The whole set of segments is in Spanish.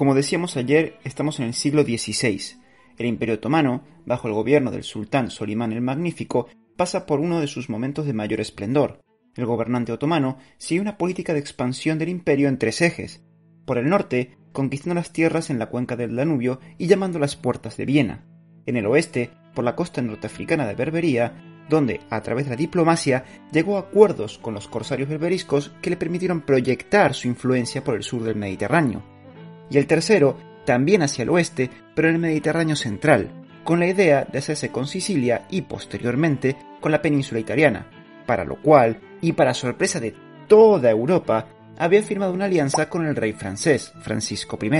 Como decíamos ayer, estamos en el siglo XVI. El Imperio Otomano, bajo el gobierno del sultán Solimán el Magnífico, pasa por uno de sus momentos de mayor esplendor. El gobernante otomano sigue una política de expansión del imperio en tres ejes. Por el norte, conquistando las tierras en la cuenca del Danubio y llamando las puertas de Viena. En el oeste, por la costa norteafricana de Berbería, donde, a través de la diplomacia, llegó a acuerdos con los corsarios berberiscos que le permitieron proyectar su influencia por el sur del Mediterráneo. Y el tercero, también hacia el oeste, pero en el Mediterráneo central, con la idea de hacerse con Sicilia y, posteriormente, con la península italiana, para lo cual, y para sorpresa de toda Europa, había firmado una alianza con el rey francés, Francisco I.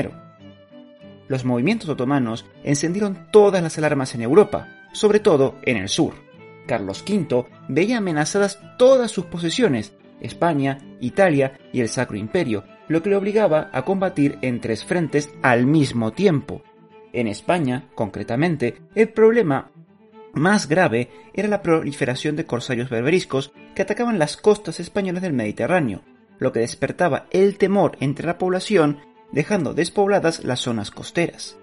Los movimientos otomanos encendieron todas las alarmas en Europa, sobre todo en el sur. Carlos V veía amenazadas todas sus posesiones, España, Italia y el Sacro Imperio, lo que le obligaba a combatir en tres frentes al mismo tiempo. En España, concretamente, el problema más grave era la proliferación de corsarios berberiscos que atacaban las costas españolas del Mediterráneo, lo que despertaba el temor entre la población, dejando despobladas las zonas costeras.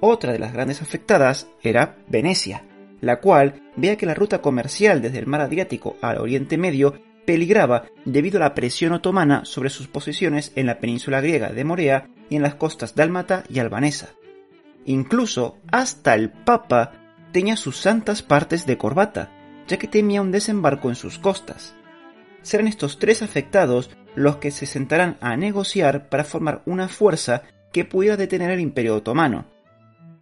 Otra de las grandes afectadas era Venecia, la cual veía que la ruta comercial desde el mar Adriático al Oriente Medio peligraba debido a la presión otomana sobre sus posesiones en la península griega de Morea y en las costas dálmata y albanesa. Incluso hasta el Papa tenía sus santas partes de corbata, ya que temía un desembarco en sus costas. Serán estos tres afectados los que se sentarán a negociar para formar una fuerza que pudiera detener el Imperio Otomano.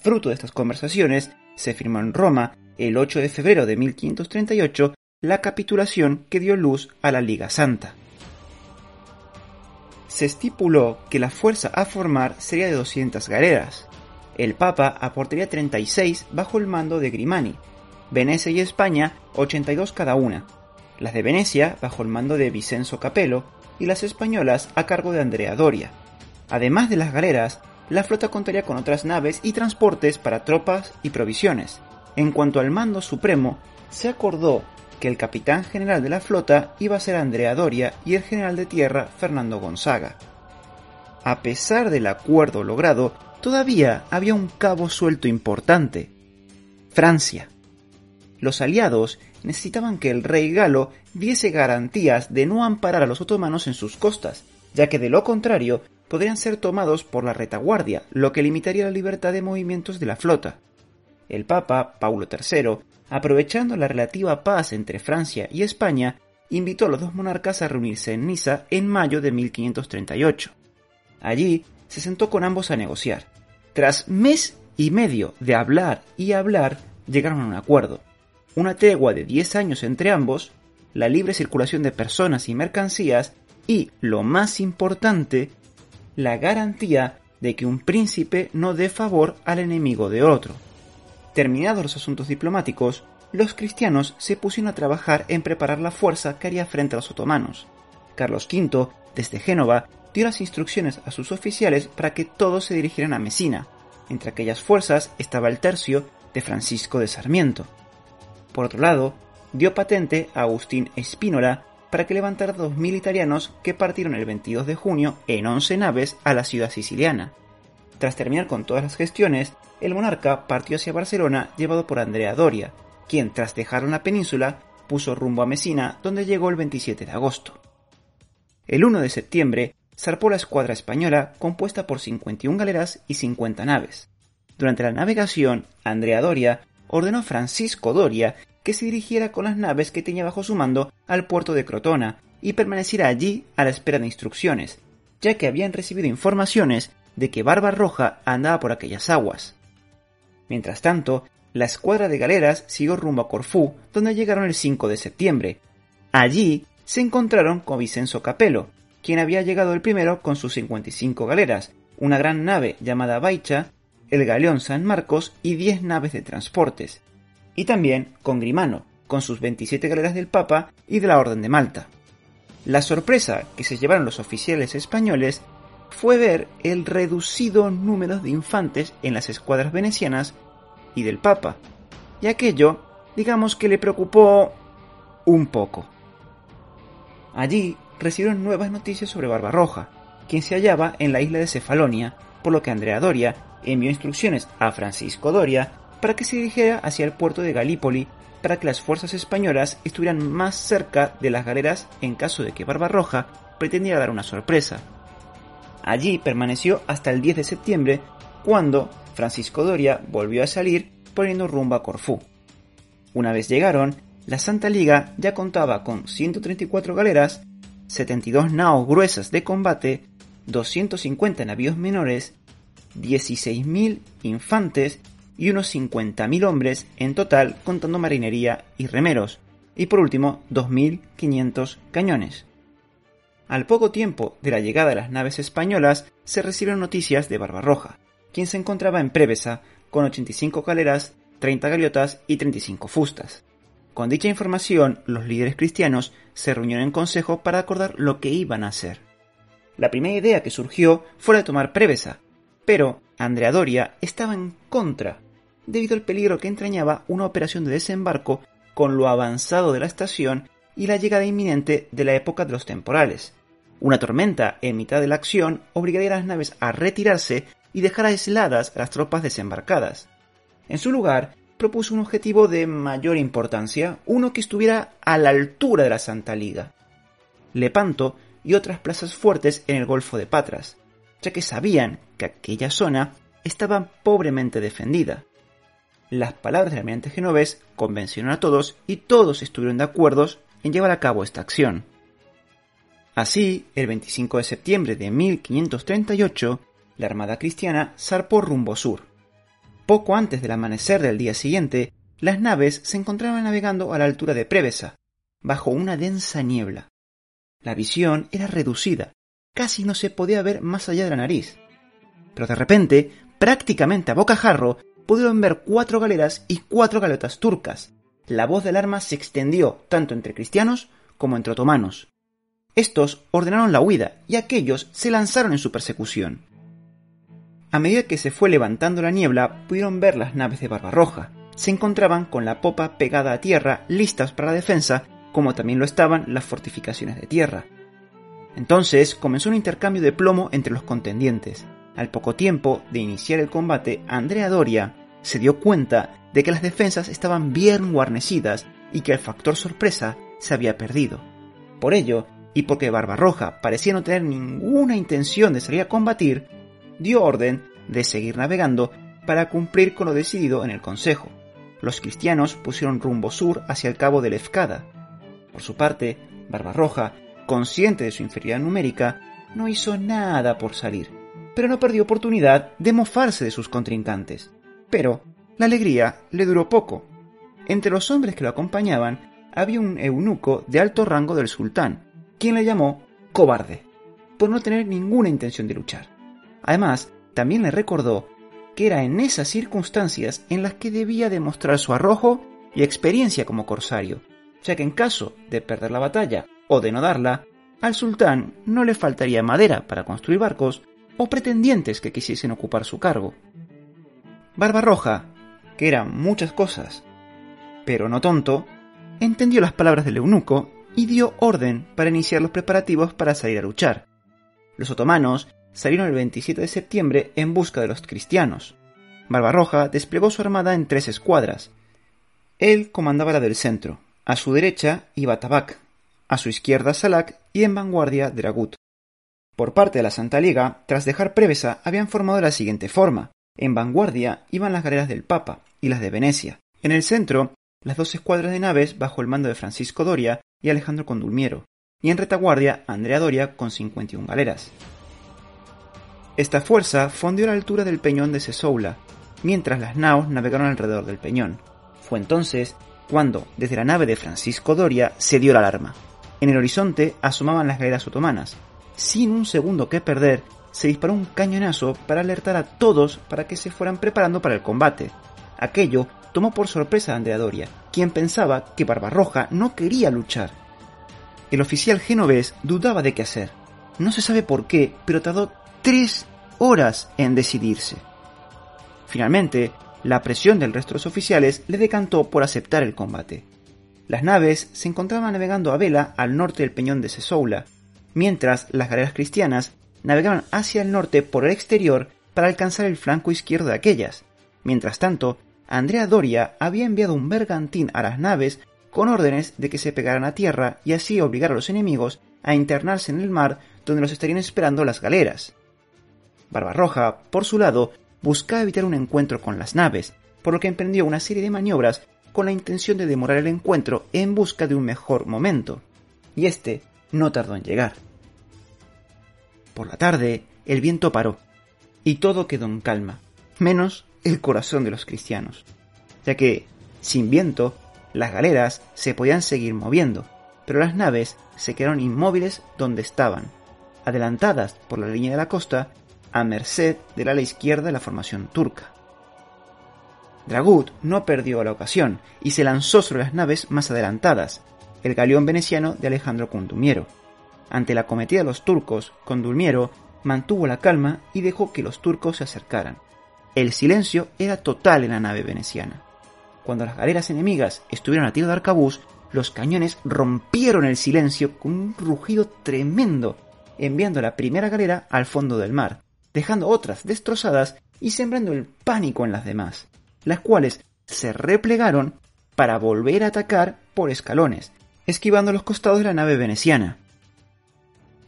Fruto de estas conversaciones, se firmó en Roma el 8 de febrero de 1538 la capitulación que dio luz a la Liga Santa. Se estipuló que la fuerza a formar sería de 200 galeras. El Papa aportaría 36 bajo el mando de Grimani, Venecia y España 82 cada una, las de Venecia bajo el mando de Vicenzo Capello y las españolas a cargo de Andrea Doria. Además de las galeras, la flota contaría con otras naves y transportes para tropas y provisiones. En cuanto al mando supremo, se acordó que el capitán general de la flota iba a ser Andrea Doria y el general de tierra Fernando Gonzaga. A pesar del acuerdo logrado, todavía había un cabo suelto importante. Francia. Los aliados necesitaban que el rey galo diese garantías de no amparar a los otomanos en sus costas, ya que de lo contrario podrían ser tomados por la retaguardia, lo que limitaría la libertad de movimientos de la flota. El Papa, Paulo III, aprovechando la relativa paz entre Francia y España, invitó a los dos monarcas a reunirse en Niza en mayo de 1538. Allí se sentó con ambos a negociar. Tras mes y medio de hablar y hablar, llegaron a un acuerdo. Una tregua de 10 años entre ambos, la libre circulación de personas y mercancías y, lo más importante, la garantía de que un príncipe no dé favor al enemigo de otro. Terminados los asuntos diplomáticos, los cristianos se pusieron a trabajar en preparar la fuerza que haría frente a los otomanos. Carlos V, desde Génova, dio las instrucciones a sus oficiales para que todos se dirigieran a Mesina. Entre aquellas fuerzas estaba el tercio de Francisco de Sarmiento. Por otro lado, dio patente a Agustín Espínola para que levantara 2.000 italianos que partieron el 22 de junio en 11 naves a la ciudad siciliana. Tras terminar con todas las gestiones, el monarca partió hacia Barcelona llevado por Andrea Doria, quien tras dejar una península puso rumbo a Mesina donde llegó el 27 de agosto. El 1 de septiembre zarpó la escuadra española compuesta por 51 galeras y 50 naves. Durante la navegación, Andrea Doria ordenó a Francisco Doria que se dirigiera con las naves que tenía bajo su mando al puerto de Crotona y permaneciera allí a la espera de instrucciones, ya que habían recibido informaciones de que Barba Roja andaba por aquellas aguas. Mientras tanto, la escuadra de galeras siguió rumbo a Corfú, donde llegaron el 5 de septiembre. Allí se encontraron con Vicenzo Capello, quien había llegado el primero con sus 55 galeras, una gran nave llamada Baicha, el galeón San Marcos y 10 naves de transportes, y también con Grimano, con sus 27 galeras del Papa y de la Orden de Malta. La sorpresa que se llevaron los oficiales españoles fue ver el reducido número de infantes en las escuadras venecianas y del Papa, y aquello, digamos que le preocupó un poco. Allí recibieron nuevas noticias sobre Barbarroja, quien se hallaba en la isla de Cefalonia por lo que Andrea Doria envió instrucciones a Francisco Doria para que se dirigiera hacia el puerto de Galípoli para que las fuerzas españolas estuvieran más cerca de las galeras en caso de que Barbarroja pretendiera dar una sorpresa. Allí permaneció hasta el 10 de septiembre, cuando Francisco Doria volvió a salir poniendo rumbo a Corfú. Una vez llegaron, la Santa Liga ya contaba con 134 galeras, 72 naos gruesas de combate, 250 navíos menores, 16.000 infantes y unos 50.000 hombres en total contando marinería y remeros, y por último 2.500 cañones. Al poco tiempo de la llegada de las naves españolas se recibieron noticias de Barbarroja, quien se encontraba en Prevesa con 85 galeras, 30 gaviotas y 35 fustas. Con dicha información, los líderes cristianos se reunieron en consejo para acordar lo que iban a hacer. La primera idea que surgió fue la de tomar Prevesa, pero Andrea Doria estaba en contra, debido al peligro que entrañaba una operación de desembarco con lo avanzado de la estación y la llegada inminente de la época de los temporales. Una tormenta en mitad de la acción obligaría a las naves a retirarse y dejar aisladas a las tropas desembarcadas. En su lugar, propuso un objetivo de mayor importancia, uno que estuviera a la altura de la Santa Liga. Lepanto y otras plazas fuertes en el Golfo de Patras, ya que sabían que aquella zona estaba pobremente defendida. Las palabras del almirante genovés convencieron a todos y todos estuvieron de acuerdo en llevar a cabo esta acción. Así, el 25 de septiembre de 1538, la Armada Cristiana zarpó rumbo sur. Poco antes del amanecer del día siguiente, las naves se encontraban navegando a la altura de Prevesa, bajo una densa niebla. La visión era reducida, casi no se podía ver más allá de la nariz. Pero de repente, prácticamente a bocajarro, pudieron ver cuatro galeras y cuatro galeotas turcas. La voz del arma se extendió tanto entre cristianos como entre otomanos. Estos ordenaron la huida y aquellos se lanzaron en su persecución. A medida que se fue levantando la niebla, pudieron ver las naves de Barbarroja. Se encontraban con la popa pegada a tierra, listas para la defensa, como también lo estaban las fortificaciones de tierra. Entonces comenzó un intercambio de plomo entre los contendientes. Al poco tiempo de iniciar el combate, Andrea Doria se dio cuenta de que las defensas estaban bien guarnecidas y que el factor sorpresa se había perdido. Por ello, y porque Barbarroja parecía no tener ninguna intención de salir a combatir, dio orden de seguir navegando para cumplir con lo decidido en el Consejo. Los cristianos pusieron rumbo sur hacia el cabo de Lefkada. Por su parte, Barbarroja, consciente de su inferioridad numérica, no hizo nada por salir pero no perdió oportunidad de mofarse de sus contrincantes. Pero la alegría le duró poco. Entre los hombres que lo acompañaban había un eunuco de alto rango del sultán, quien le llamó cobarde, por no tener ninguna intención de luchar. Además, también le recordó que era en esas circunstancias en las que debía demostrar su arrojo y experiencia como corsario, ya que en caso de perder la batalla o de no darla, al sultán no le faltaría madera para construir barcos o pretendientes que quisiesen ocupar su cargo. Barbarroja, que era muchas cosas, pero no tonto, entendió las palabras del eunuco y dio orden para iniciar los preparativos para salir a luchar. Los otomanos salieron el 27 de septiembre en busca de los cristianos. Barbarroja desplegó su armada en tres escuadras. Él comandaba la del centro, a su derecha iba Tabak, a su izquierda Salak y en vanguardia Dragut. Por parte de la Santa Liga, tras dejar Prevesa, habían formado la siguiente forma. En vanguardia iban las galeras del Papa y las de Venecia. En el centro, las dos escuadras de naves bajo el mando de Francisco Doria y Alejandro Condulmiero. Y en retaguardia, Andrea Doria con 51 galeras. Esta fuerza fondió a la altura del peñón de Sesoula, mientras las naos navegaron alrededor del peñón. Fue entonces cuando, desde la nave de Francisco Doria, se dio la alarma. En el horizonte asomaban las galeras otomanas, sin un segundo que perder, se disparó un cañonazo para alertar a todos para que se fueran preparando para el combate. Aquello tomó por sorpresa a Andrea Doria, quien pensaba que Barbarroja no quería luchar. El oficial genovés dudaba de qué hacer. No se sabe por qué, pero tardó tres horas en decidirse. Finalmente, la presión del resto de los oficiales le decantó por aceptar el combate. Las naves se encontraban navegando a vela al norte del peñón de Sesoula, mientras las galeras cristianas navegaban hacia el norte por el exterior para alcanzar el flanco izquierdo de aquellas. Mientras tanto, Andrea Doria había enviado un bergantín a las naves con órdenes de que se pegaran a tierra y así obligar a los enemigos a internarse en el mar donde los estarían esperando las galeras. Barbarroja, por su lado, buscaba evitar un encuentro con las naves, por lo que emprendió una serie de maniobras con la intención de demorar el encuentro en busca de un mejor momento. Y este no tardó en llegar. Por la tarde, el viento paró, y todo quedó en calma, menos el corazón de los cristianos, ya que, sin viento, las galeras se podían seguir moviendo, pero las naves se quedaron inmóviles donde estaban, adelantadas por la línea de la costa a merced del ala izquierda de la formación turca. Dragut no perdió la ocasión y se lanzó sobre las naves más adelantadas, el galeón veneciano de Alejandro Condumiero. Ante la cometida de los turcos, Condulmiero mantuvo la calma y dejó que los turcos se acercaran. El silencio era total en la nave veneciana. Cuando las galeras enemigas estuvieron a tiro de arcabuz, los cañones rompieron el silencio con un rugido tremendo, enviando la primera galera al fondo del mar, dejando otras destrozadas y sembrando el pánico en las demás, las cuales se replegaron para volver a atacar por escalones, esquivando los costados de la nave veneciana.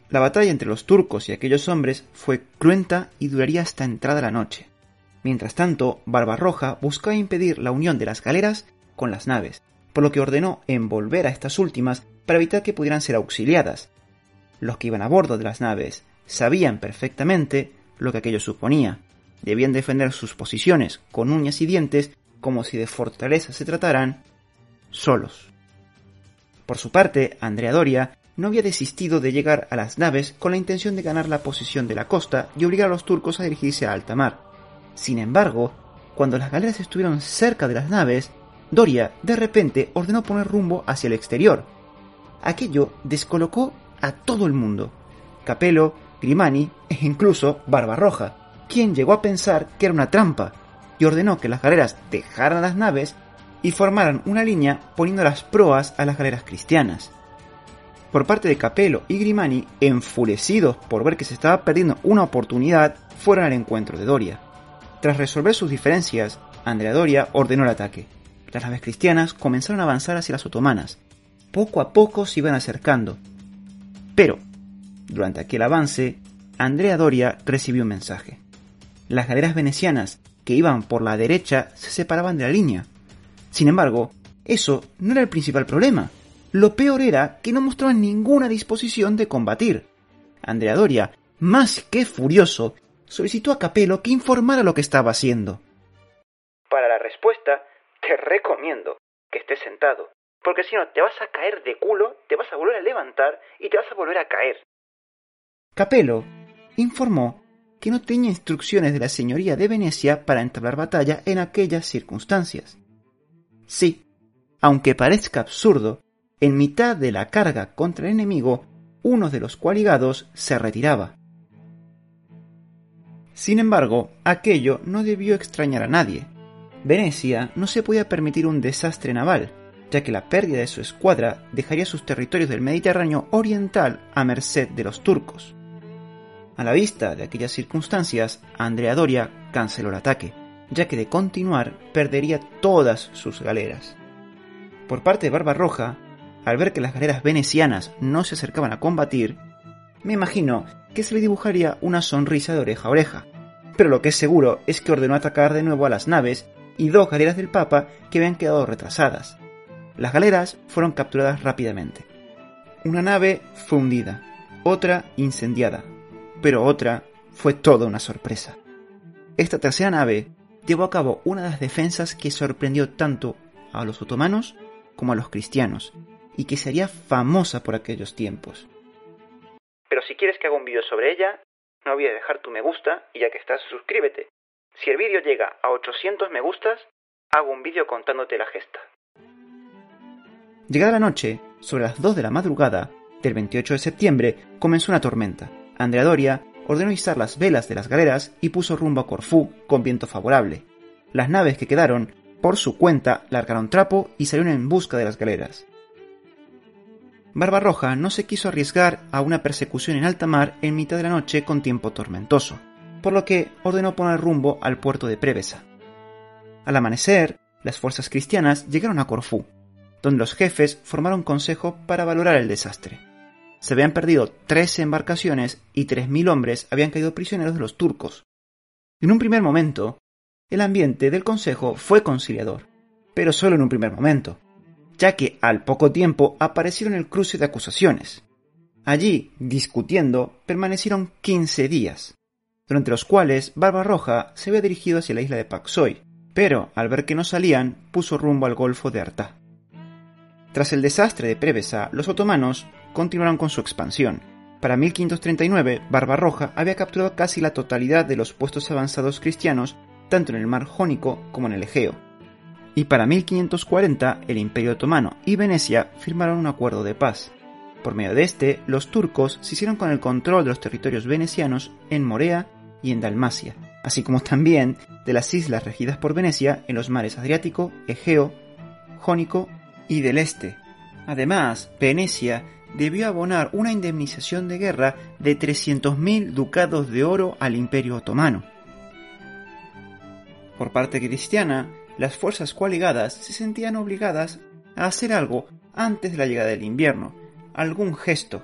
La batalla entre los turcos y aquellos hombres fue cruenta y duraría hasta entrada la noche. Mientras tanto, Barbarroja buscaba impedir la unión de las galeras con las naves, por lo que ordenó envolver a estas últimas para evitar que pudieran ser auxiliadas. Los que iban a bordo de las naves sabían perfectamente lo que aquello suponía. Debían defender sus posiciones con uñas y dientes como si de fortaleza se trataran solos. Por su parte, Andrea Doria no había desistido de llegar a las naves con la intención de ganar la posición de la costa y obligar a los turcos a dirigirse a alta mar. Sin embargo, cuando las galeras estuvieron cerca de las naves, Doria de repente ordenó poner rumbo hacia el exterior. Aquello descolocó a todo el mundo. Capello, Grimani e incluso Barbarroja, quien llegó a pensar que era una trampa y ordenó que las galeras dejaran las naves y formaran una línea poniendo las proas a las galeras cristianas. Por parte de Capello y Grimani, enfurecidos por ver que se estaba perdiendo una oportunidad, fueron al encuentro de Doria. Tras resolver sus diferencias, Andrea Doria ordenó el ataque. Las naves cristianas comenzaron a avanzar hacia las otomanas. Poco a poco se iban acercando. Pero, durante aquel avance, Andrea Doria recibió un mensaje. Las galeras venecianas que iban por la derecha se separaban de la línea. Sin embargo, eso no era el principal problema. Lo peor era que no mostraban ninguna disposición de combatir. Andrea Doria, más que furioso, solicitó a Capello que informara lo que estaba haciendo. Para la respuesta, te recomiendo que estés sentado, porque si no te vas a caer de culo, te vas a volver a levantar y te vas a volver a caer. Capello informó que no tenía instrucciones de la señoría de Venecia para entablar batalla en aquellas circunstancias. Sí, aunque parezca absurdo, en mitad de la carga contra el enemigo, uno de los coaligados se retiraba. Sin embargo, aquello no debió extrañar a nadie. Venecia no se podía permitir un desastre naval, ya que la pérdida de su escuadra dejaría sus territorios del Mediterráneo oriental a merced de los turcos. A la vista de aquellas circunstancias, Andrea Doria canceló el ataque, ya que de continuar perdería todas sus galeras. Por parte de Barbarroja, al ver que las galeras venecianas no se acercaban a combatir, me imagino que se le dibujaría una sonrisa de oreja a oreja. Pero lo que es seguro es que ordenó atacar de nuevo a las naves y dos galeras del Papa que habían quedado retrasadas. Las galeras fueron capturadas rápidamente. Una nave fue hundida, otra incendiada, pero otra fue toda una sorpresa. Esta tercera nave llevó a cabo una de las defensas que sorprendió tanto a los otomanos como a los cristianos, y que sería famosa por aquellos tiempos. Pero si quieres que haga un vídeo sobre ella, no olvides dejar tu me gusta y ya que estás, suscríbete. Si el vídeo llega a 800 me gustas, hago un vídeo contándote la gesta. Llegada la noche, sobre las 2 de la madrugada del 28 de septiembre, comenzó una tormenta. Andrea Doria ordenó izar las velas de las galeras y puso rumbo a Corfú con viento favorable. Las naves que quedaron, por su cuenta, largaron trapo y salieron en busca de las galeras. Barbarroja no se quiso arriesgar a una persecución en alta mar en mitad de la noche con tiempo tormentoso. por lo que ordenó poner rumbo al puerto de Prevesa. Al amanecer, las fuerzas cristianas llegaron a Corfú, donde los jefes formaron consejo para valorar el desastre. Se habían perdido 13 embarcaciones y 3.000 hombres habían caído prisioneros de los turcos. En un primer momento, el ambiente del consejo fue conciliador, pero solo en un primer momento, ya que al poco tiempo aparecieron el cruce de acusaciones. Allí, discutiendo, permanecieron 15 días, durante los cuales Barbarroja se había dirigido hacia la isla de Paxoy, pero al ver que no salían, puso rumbo al Golfo de Artá. Tras el desastre de Prevesa, los otomanos continuaron con su expansión. Para 1539, Barbarroja había capturado casi la totalidad de los puestos avanzados cristianos, tanto en el mar Jónico como en el Egeo. Y para 1540, el Imperio Otomano y Venecia firmaron un acuerdo de paz. Por medio de este, los turcos se hicieron con el control de los territorios venecianos en Morea y en Dalmacia, así como también de las islas regidas por Venecia en los mares Adriático, Egeo, Jónico y del Este. Además, Venecia debió abonar una indemnización de guerra de 300.000 ducados de oro al Imperio Otomano. Por parte cristiana, las fuerzas coaligadas se sentían obligadas a hacer algo antes de la llegada del invierno, algún gesto.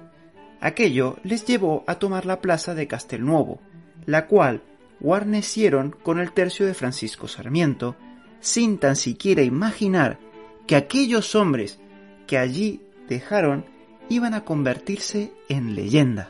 Aquello les llevó a tomar la plaza de Castelnuovo, la cual guarnecieron con el tercio de Francisco Sarmiento, sin tan siquiera imaginar que aquellos hombres que allí dejaron iban a convertirse en leyendas.